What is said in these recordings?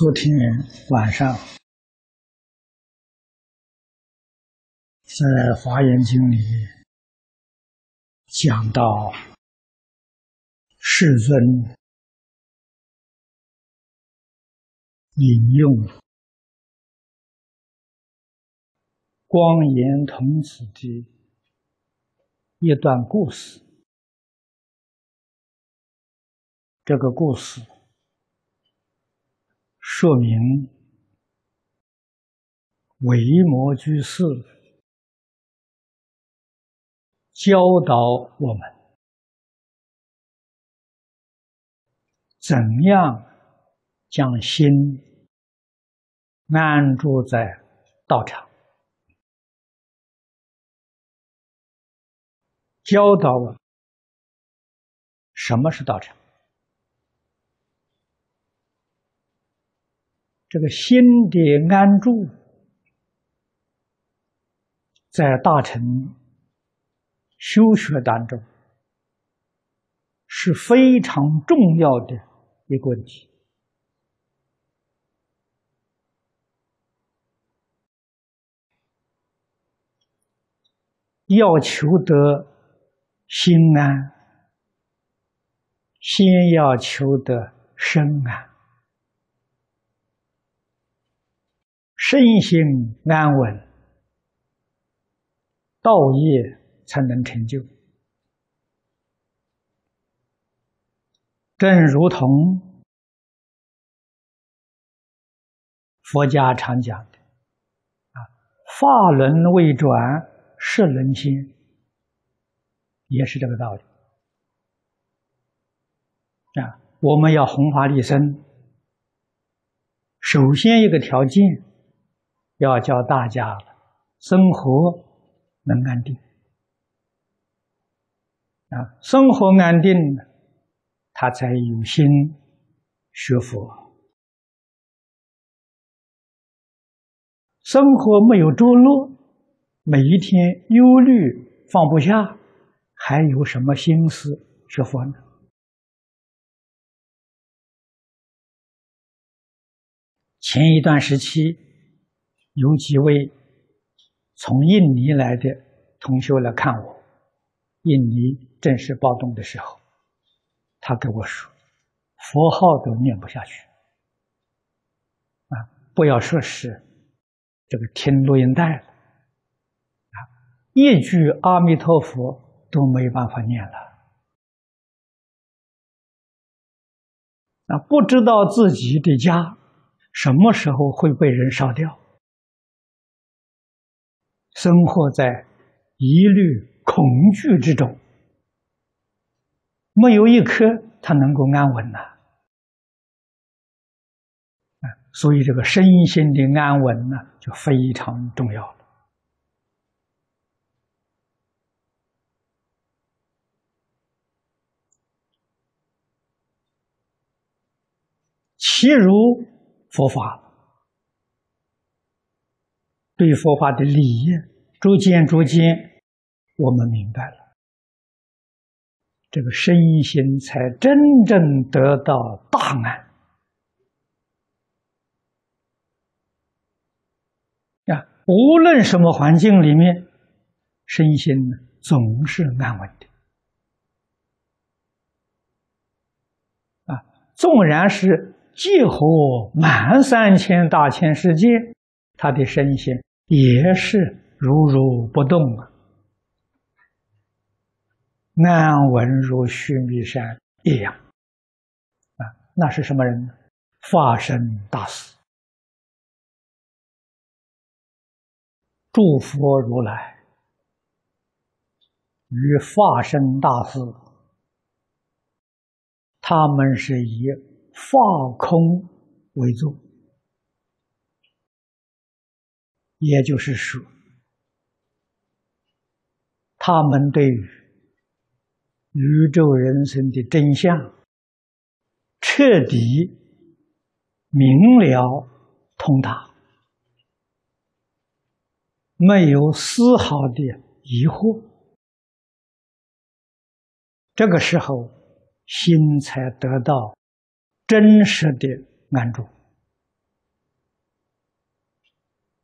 昨天晚上在《华严经》里讲到世尊引用光严童子的一段故事，这个故事。说明维摩居士教导我们怎样将心安住在道场，教导我什么是道场。这个心的安住，在大乘修学当中是非常重要的一个问题。要求得心安，先要求得身安。身心安稳，道业才能成就。正如同佛家常讲的：“啊，法轮未转，识轮心。”也是这个道理。啊，我们要弘法利生，首先一个条件。要教大家生活能安定啊，生活安定，他才有心学佛。生活没有着落，每一天忧虑放不下，还有什么心思学佛呢？前一段时期。有几位从印尼来的同学来看我，印尼正式暴动的时候，他跟我说：“佛号都念不下去，啊，不要说是这个听录音带了，啊，一句阿弥陀佛都没办法念了，啊，不知道自己的家什么时候会被人烧掉。”生活在疑虑、恐惧之中，没有一刻他能够安稳呐。啊，所以这个身心的安稳呢，就非常重要了。其如佛法。对佛法的理，逐渐逐渐，我们明白了，这个身心才真正得到大安。啊，无论什么环境里面，身心总是安稳的。啊，纵然是几乎满三千大千世界，他的身心。也是如如不动啊，安稳如须弥山一样啊。那是什么人呢？法身大士，诸佛如来与法身大士，他们是以法空为主。也就是说，他们对于宇宙人生的真相彻底明了通达，没有丝毫的疑惑。这个时候，心才得到真实的安住。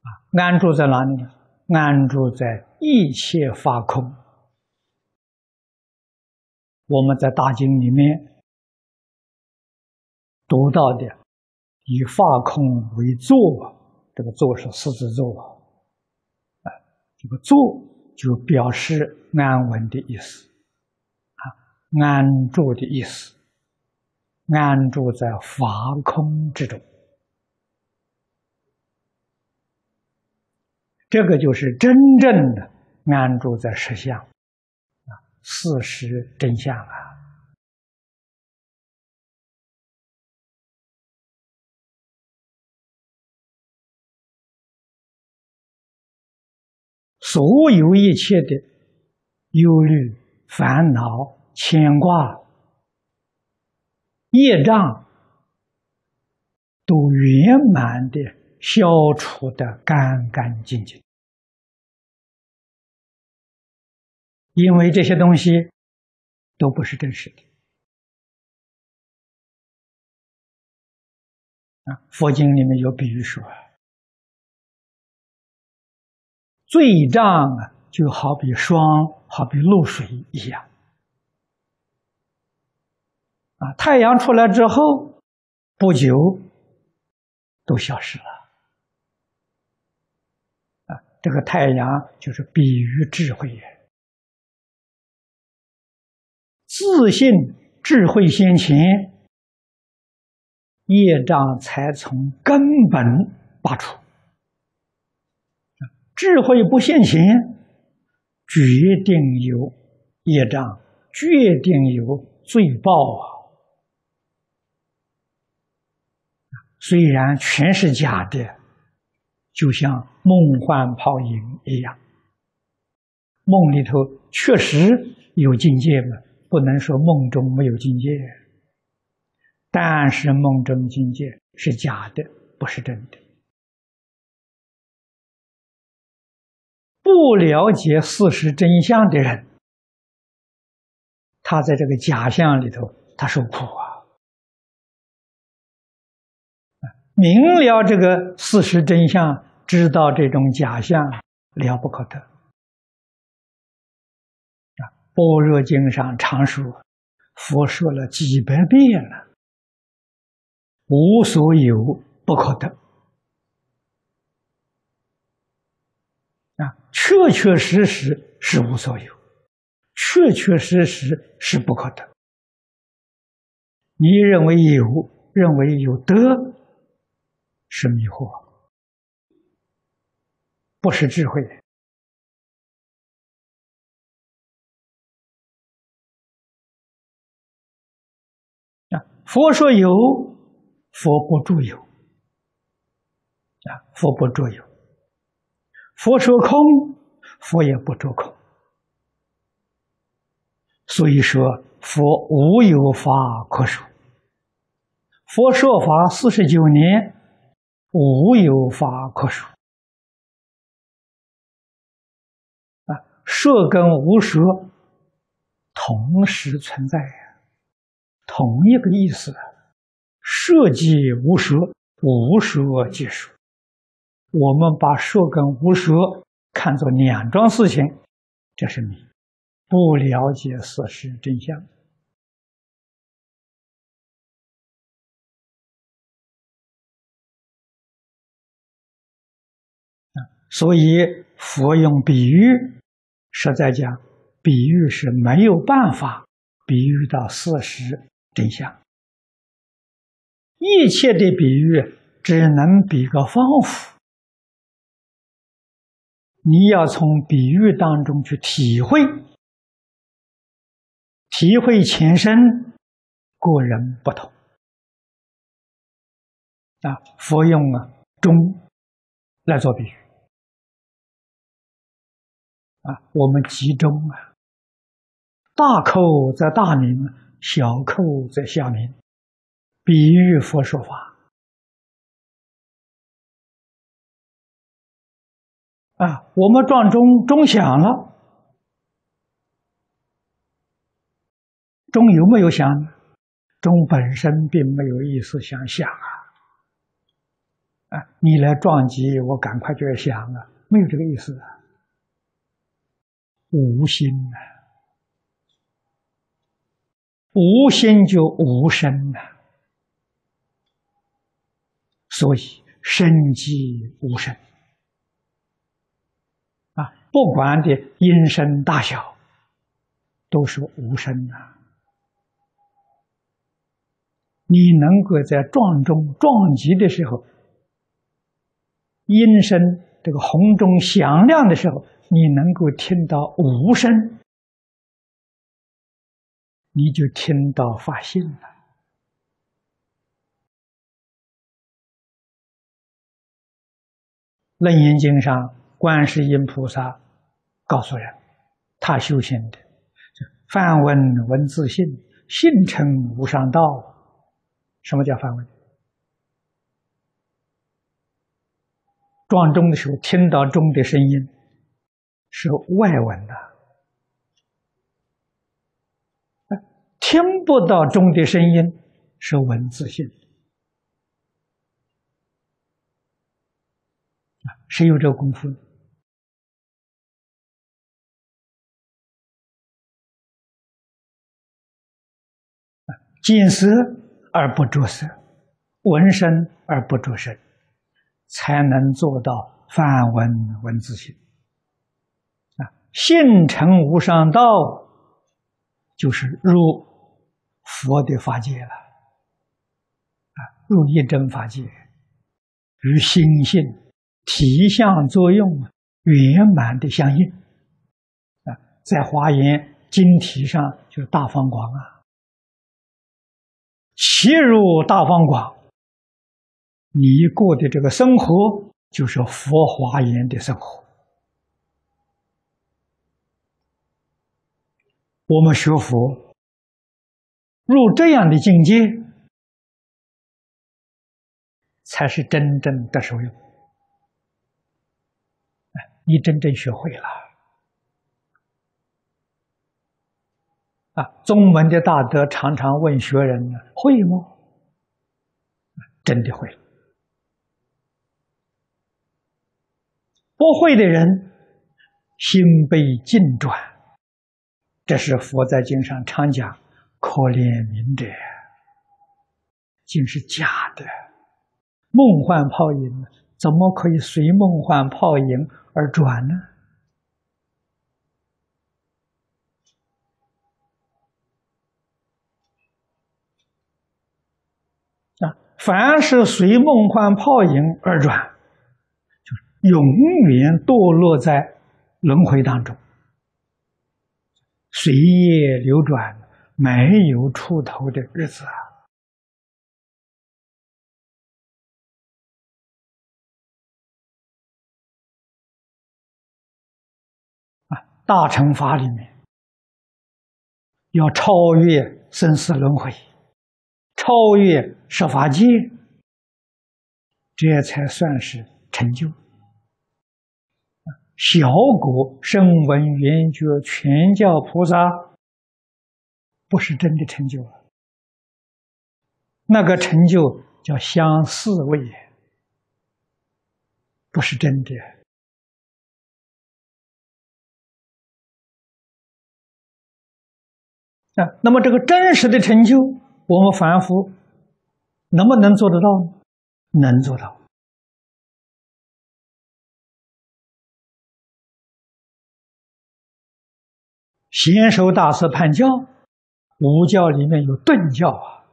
啊，安住在哪里呢？安住在一切法空。我们在大经里面读到的，以法空为坐，这个坐是四字坐啊，这个坐就表示安稳的意思，啊，安住的意思，安住在法空之中，这个就是真正的安住在实相。事实真相啊！所有一切的忧虑、烦恼、牵挂、业障，都圆满的消除的干干净净。因为这些东西都不是真实的啊！佛经里面有比喻说，罪障啊，就好比霜，好比露水一样啊。太阳出来之后，不久都消失了。这个太阳就是比喻智慧也。自信智慧先前，业障才从根本拔除。智慧不现前，决定有业障，决定有罪报啊！虽然全是假的，就像梦幻泡影一样，梦里头确实有境界嘛。不能说梦中没有境界，但是梦中境界是假的，不是真的。不了解事实真相的人，他在这个假象里头，他受苦啊。明了这个事实真相，知道这种假象了不可得啊。般若经上常说，佛说了几百遍了，无所有不可得啊，确确实实是无所有，确确实实是不可得。你认为有，认为有得，是迷惑，不是智慧。佛说有，佛不住有，啊，佛不住有；佛说空，佛也不住空。所以说，佛无有法可说。佛说法四十九年，无有法可说。啊，说跟无说同时存在。同一个意思，设即无说，无说即说。我们把说跟无说看作两桩事情，这是你不了解事实真相所以佛用比喻，实在讲，比喻是没有办法比喻到事实。真相，一切的比喻只能比个方法。你要从比喻当中去体会，体会前身，个人不同。啊，佛用啊中来做比喻，啊，我们集中啊，大扣在大名。小扣在下面，比喻佛说法啊。我们撞钟，钟响了，钟有没有响？钟本身并没有意思想响啊，啊，你来撞击我，赶快就要响了，没有这个意思啊，无心啊，无心就无声啊，所以生即无声。啊，不管的音声大小，都是无声啊。你能够在撞中撞击的时候，音声这个红钟响亮的时候，你能够听到无声，你就听到发现了。楞严经上，观世音菩萨告诉人，他修行的，梵文文字性，性成无上道。什么叫梵文？撞钟的时候听到钟的声音是外文的，听不到钟的声音是文字性啊，谁有这个功夫？见色。而不着色，闻声而不着声，才能做到梵文文字性。啊，性成无上道，就是入佛的法界了。啊，入一真法界，与心性体相作用圆满的相应。啊，在华严经题上就是大方广啊。切入大方广，你过的这个生活就是佛华严的生活。我们学佛入这样的境界，才是真正的受用。你真正学会了。啊，宗门的大德常常问学人呢：“会吗？”真的会。不会的人，心被境转。这是佛在经上常讲：“可怜明者，竟是假的，梦幻泡影，怎么可以随梦幻泡影而转呢？”啊凡是随梦幻泡影而转，永远堕落在轮回当中，随业流转，没有出头的日子啊！啊，大乘法里面要超越生死轮回。超越十法界，这才算是成就。小果声闻缘觉全教菩萨，不是真的成就了。那个成就叫相似位，不是真的。啊，那么这个真实的成就。我们凡夫能不能做得到呢？能做到。贤首大师判教，五教里面有顿教啊。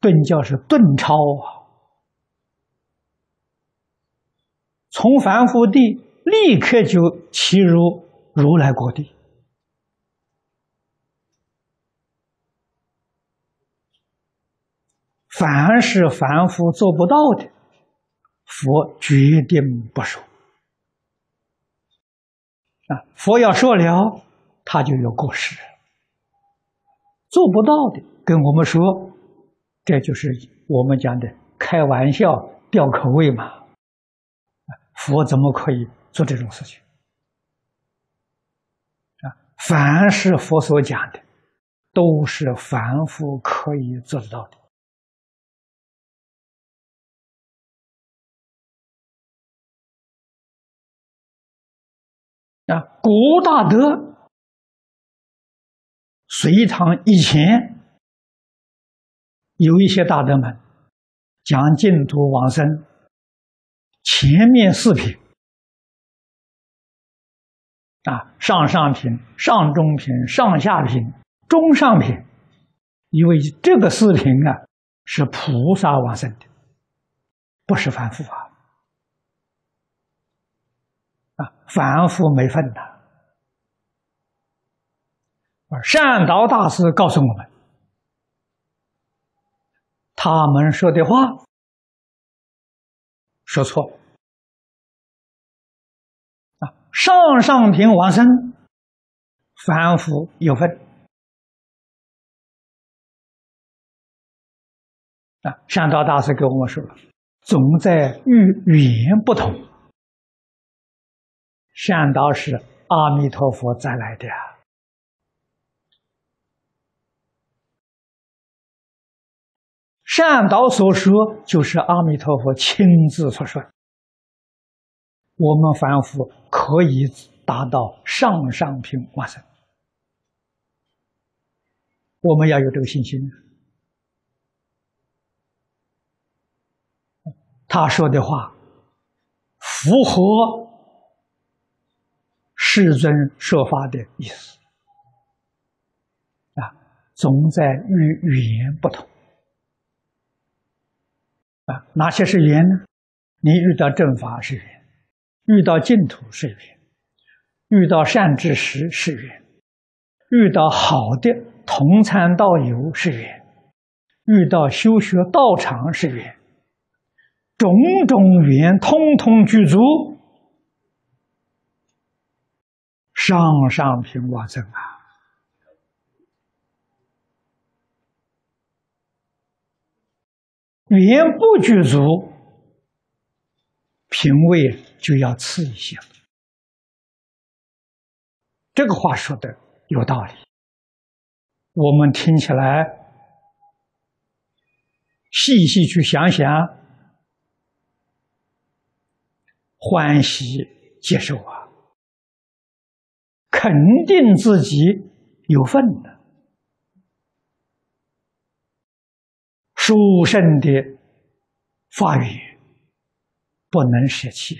顿教是顿超啊，从凡夫地立刻就起入。如来国地，凡是凡夫做不到的，佛决定不说。啊，佛要说了，他就有过失。做不到的，跟我们说，这就是我们讲的开玩笑、吊口味嘛。佛怎么可以做这种事情？啊凡是佛所讲的，都是凡夫可以做得到的。啊，古大德，隋唐以前有一些大德们讲净土往生，前面四品啊，上上品、上中品、上下品、中上品，因为这个四品啊是菩萨往生的，不是凡夫啊。啊，凡夫没份的。而善导大师告诉我们，他们说的话说错了。啊，上上品往生，凡夫有份。啊，善导大师跟我们说了，总在语言不同。善导是阿弥陀佛再来的，善导所说就是阿弥陀佛亲自所说。我们凡夫可以达到上上品往生，我们要有这个信心。他说的话符合。世尊说法的意思啊，总在与语言不同啊。哪些是缘呢？你遇到正法是缘，遇到净土是缘，遇到善知识是缘，遇到好的同参道友是缘，遇到修学道场是缘，种种缘通通具足。上上品往生啊，语言不具足，品位就要次一些。这个话说的有道理，我们听起来细细去想想，欢喜接受啊。肯定自己有份的，殊胜的法语不能舍弃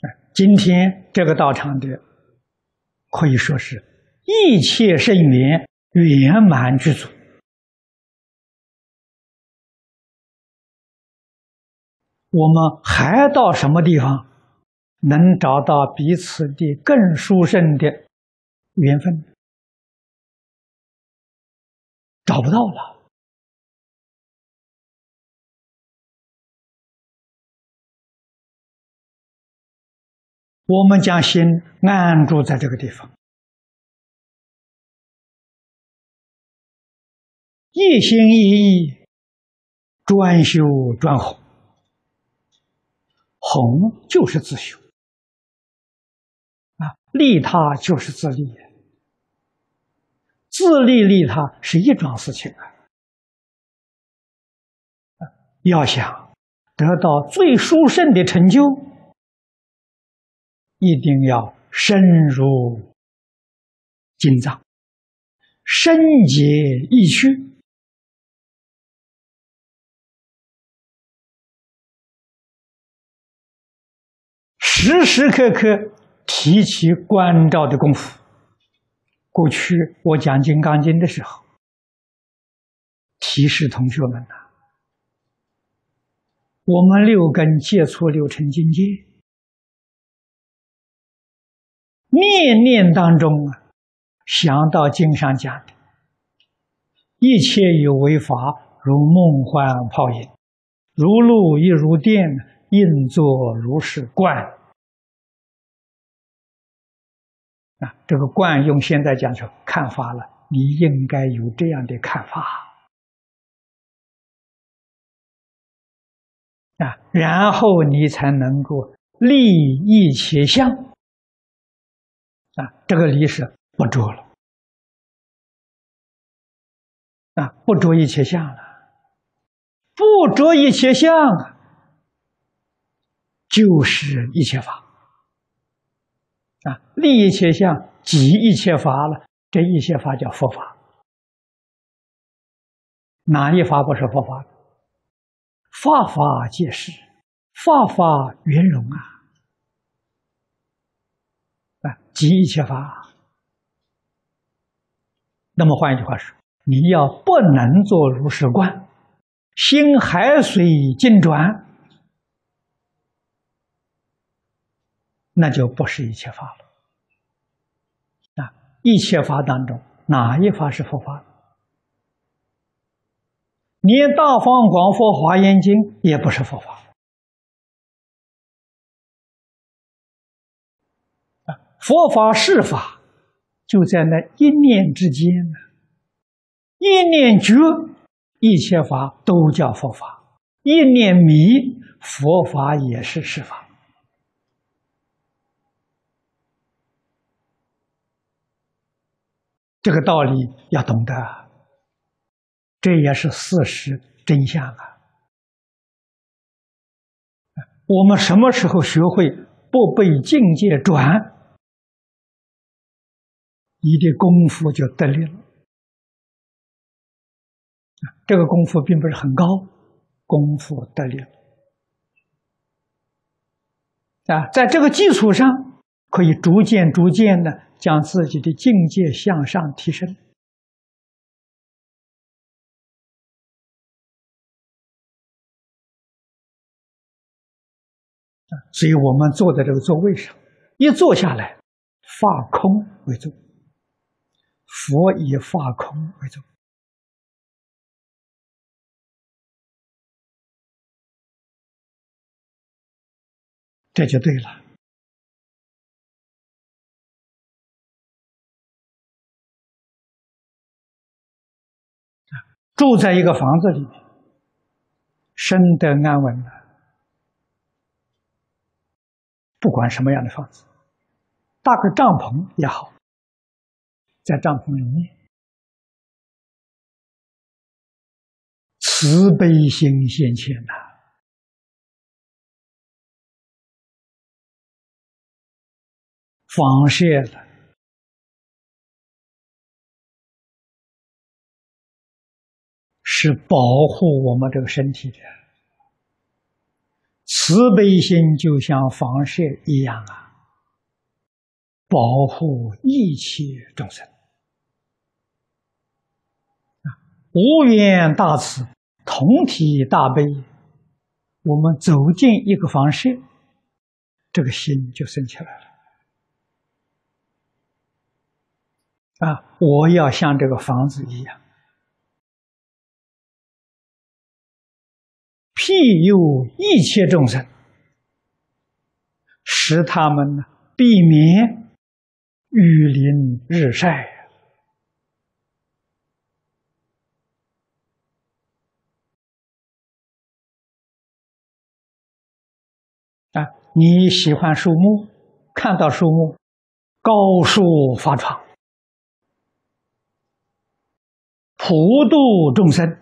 啊！今天这个道场的可以说是一切圣缘圆满具足。我们还到什么地方能找到彼此的更殊胜的缘分？找不到了。我们将心安住在这个地方，一心一意专修专弘。弘就是自修啊，利他就是自利，自利利他是一桩事情啊。要想得到最殊胜的成就，一定要深入经藏，深解意趣。时时刻刻提起关照的功夫。过去我讲《金刚经》的时候，提示同学们呐，我们六根接触六尘境界，念念当中啊，想到经上讲的，一切有为法，如梦幻泡影，如露亦如电，应作如是观。啊，这个惯用现在讲说看法了，你应该有这样的看法。啊，然后你才能够利益且相。啊，这个离是不着了，啊，不着一切相了，不着一切相，就是一切法，啊，立一切相，即一切法了，这一切法叫佛法，哪一法不是佛法？法法皆是，法法圆融啊！啊，即一切法。那么换一句话说，你要不能做如是观，心海水尽转，那就不是一切法了。啊，一切法当中，哪一法是佛法？连《大方广佛华严经》也不是佛法啊！佛法是法，就在那一念之间呢。一念觉，一切法都叫佛法；一念迷，佛法也是是法。这个道理要懂得。这也是事实真相啊！我们什么时候学会不被境界转，你的功夫就得力了。这个功夫并不是很高，功夫得力了啊！在这个基础上，可以逐渐、逐渐的将自己的境界向上提升。所以我们坐在这个座位上，一坐下来，发空为坐。佛以发空为坐，这就对了。住在一个房子里面，生得安稳了。不管什么样的房子，搭个帐篷也好，在帐篷里面，慈悲心现前呐，放射了，是保护我们这个身体的。慈悲心就像防射一样啊，保护一切众生无缘大慈，同体大悲。我们走进一个房舍，这个心就升起来了。啊，我要像这个房子一样。庇佑一切众生，使他们呢避免雨淋日晒啊！你喜欢树木，看到树木，高树发窗，普度众生。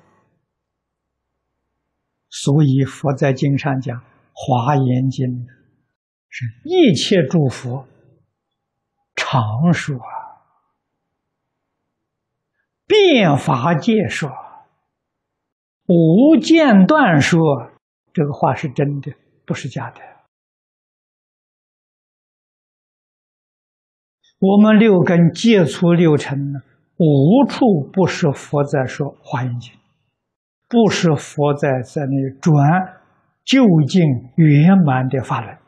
所以佛在经上讲，《华严经》是一切诸佛常说，变法界说，无间断说，这个话是真的，不是假的。我们六根接触六尘，无处不是佛在说《华严经》。不是佛在在那转究竟圆满的法轮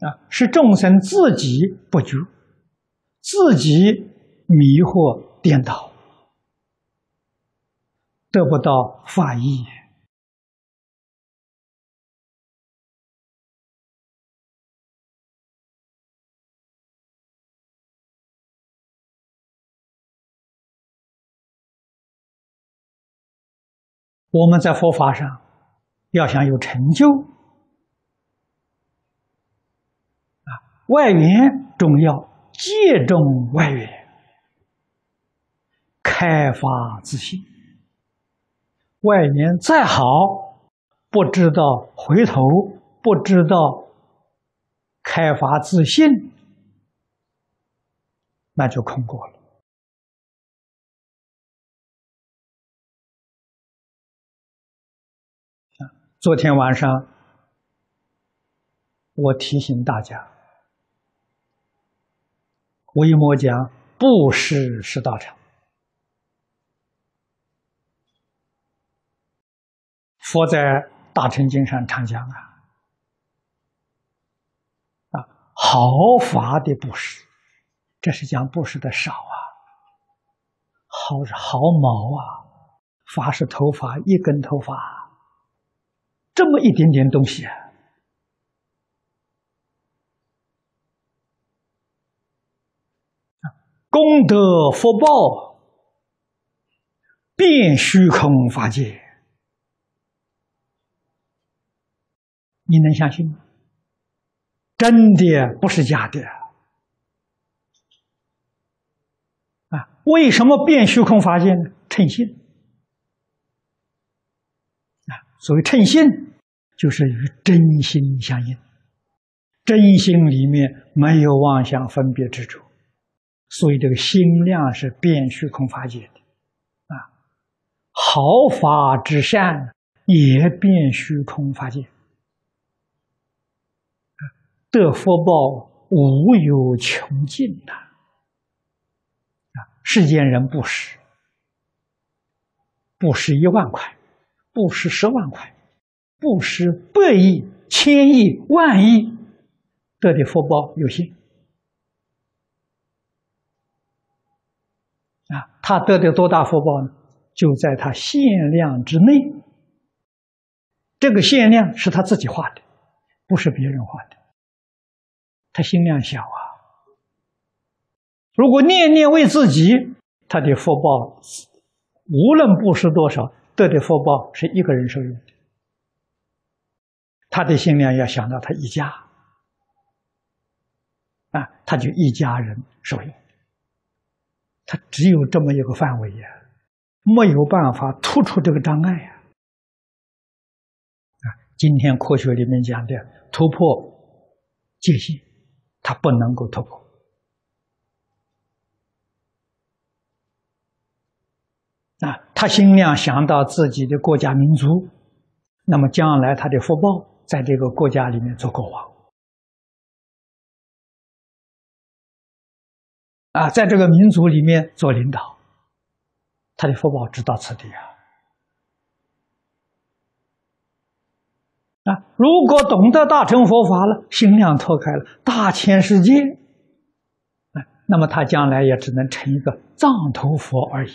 啊，是众生自己不觉，自己迷惑颠倒，得不到法益。我们在佛法上要想有成就，啊外缘重要，借重外缘，开发自信。外缘再好，不知道回头，不知道开发自信，那就空过了。昨天晚上，我提醒大家，维摩讲布施是道场，佛在《大乘经》上常讲啊，啊，毫发的布施，这是讲布施的少啊，毫是毫毛啊，发是头发，一根头发。这么一点点东西啊，功德福报变虚空法界，你能相信吗？真的不是假的啊！为什么变虚空法界呢？称心。所谓称心，就是与真心相应。真心里面没有妄想分别之处，所以这个心量是变虚空法界的啊。毫发之善也变虚空法界，得福报无有穷尽呐！啊，世间人不识，不识一万块。布施十万块，布施百亿、千亿、万亿，得的福报有限啊！他得的多大福报呢？就在他限量之内。这个限量是他自己画的，不是别人画的。他心量小啊！如果念念为自己，他的福报无论布施多少。得的福报是一个人受用的，他的心量要想到他一家，啊，他就一家人受用，他只有这么一个范围呀，没有办法突出这个障碍呀，啊，今天科学里面讲的突破界限，他不能够突破。啊，他心量想到自己的国家民族，那么将来他的福报在这个国家里面做国王，啊，在这个民族里面做领导，他的福报直到此地啊！啊，如果懂得大乘佛法了，心量拓开了，大千世界，啊，那么他将来也只能成一个藏头佛而已。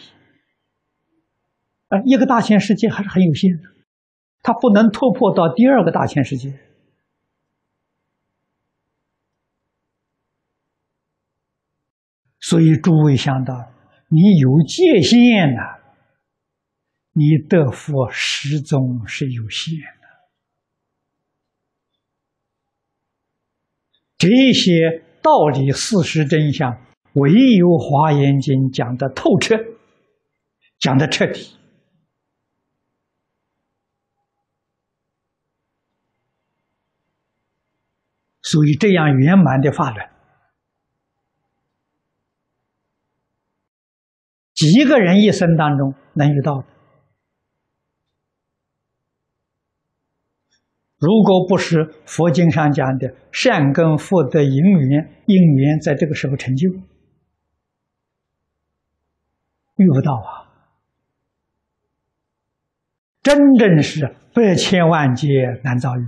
啊，一个大千世界还是很有限的，它不能突破到第二个大千世界。所以诸位想到，你有界限呐，你得福始终是有限的。这些道理、事实、真相，唯有《华严经》讲的透彻，讲的彻底。所以，这样圆满的法轮，几个人一生当中能遇到？如果不是佛经上讲的善根福德因缘，因缘在这个时候成就，遇不到啊！真正是百千万劫难遭遇。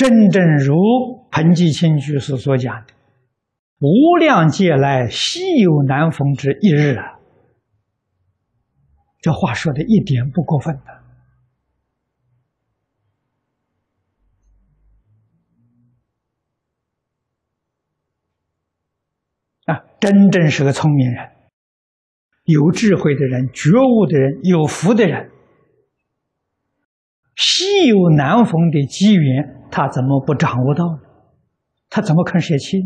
真正如彭吉清居士所讲的，无量劫来稀有难逢之一日啊！这话说的一点不过分的啊！真正是个聪明人，有智慧的人，觉悟的人，有福的人，稀有难逢的机缘，他怎么不掌握到呢？他怎么肯舍弃？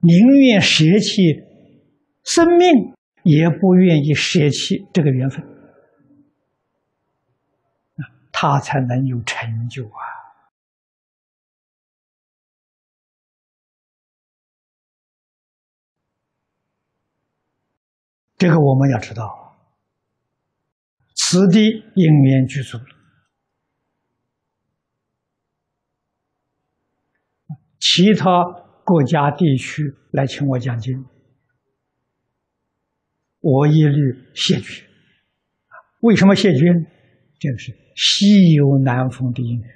宁愿舍弃生命，也不愿意舍弃这个缘分，他才能有成就啊！这个我们要知道，此地因缘具足了，其他。国家地区来请我讲经，我一律谢绝。为什么谢绝？这个是稀有难逢的因缘，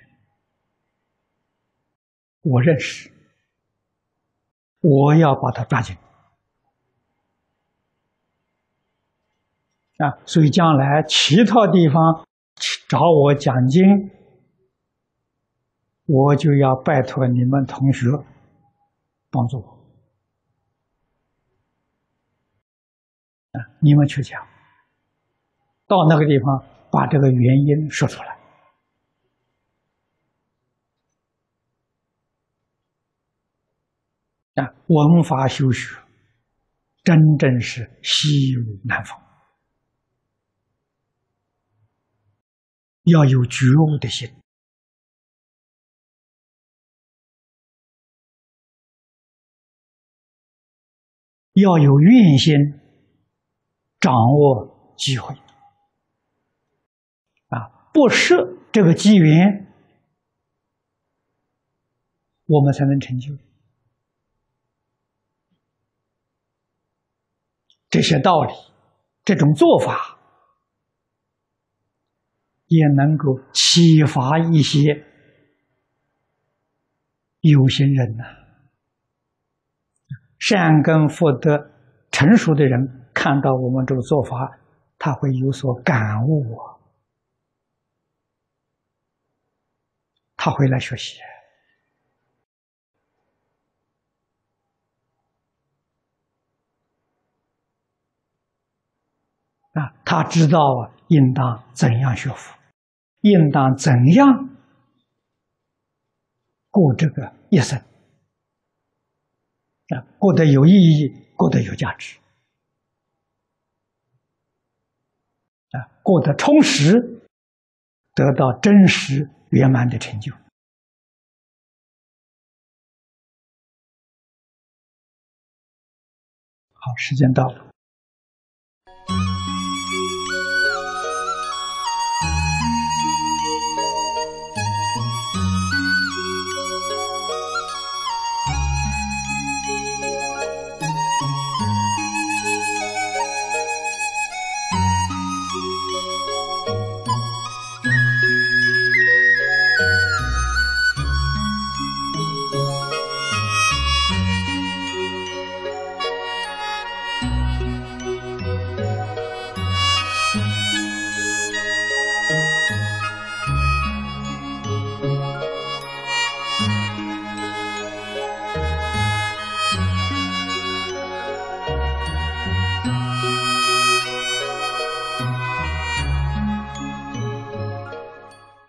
我认识，我要把它抓紧啊！所以将来其他地方找我讲经，我就要拜托你们同学。帮助我啊！你们去讲，到那个地方把这个原因说出来啊！文法修学真正是西有难逢，要有觉悟的心。要有愿心，掌握机会啊！不设这个机缘，我们才能成就。这些道理，这种做法，也能够启发一些有心人呐。善根福德成熟的人看到我们这个做法，他会有所感悟啊，他会来学习。啊，他知道，应当怎样学佛，应当怎样过这个一生。啊，过得有意义，过得有价值，啊，过得充实，得到真实圆满的成就。好，时间到了。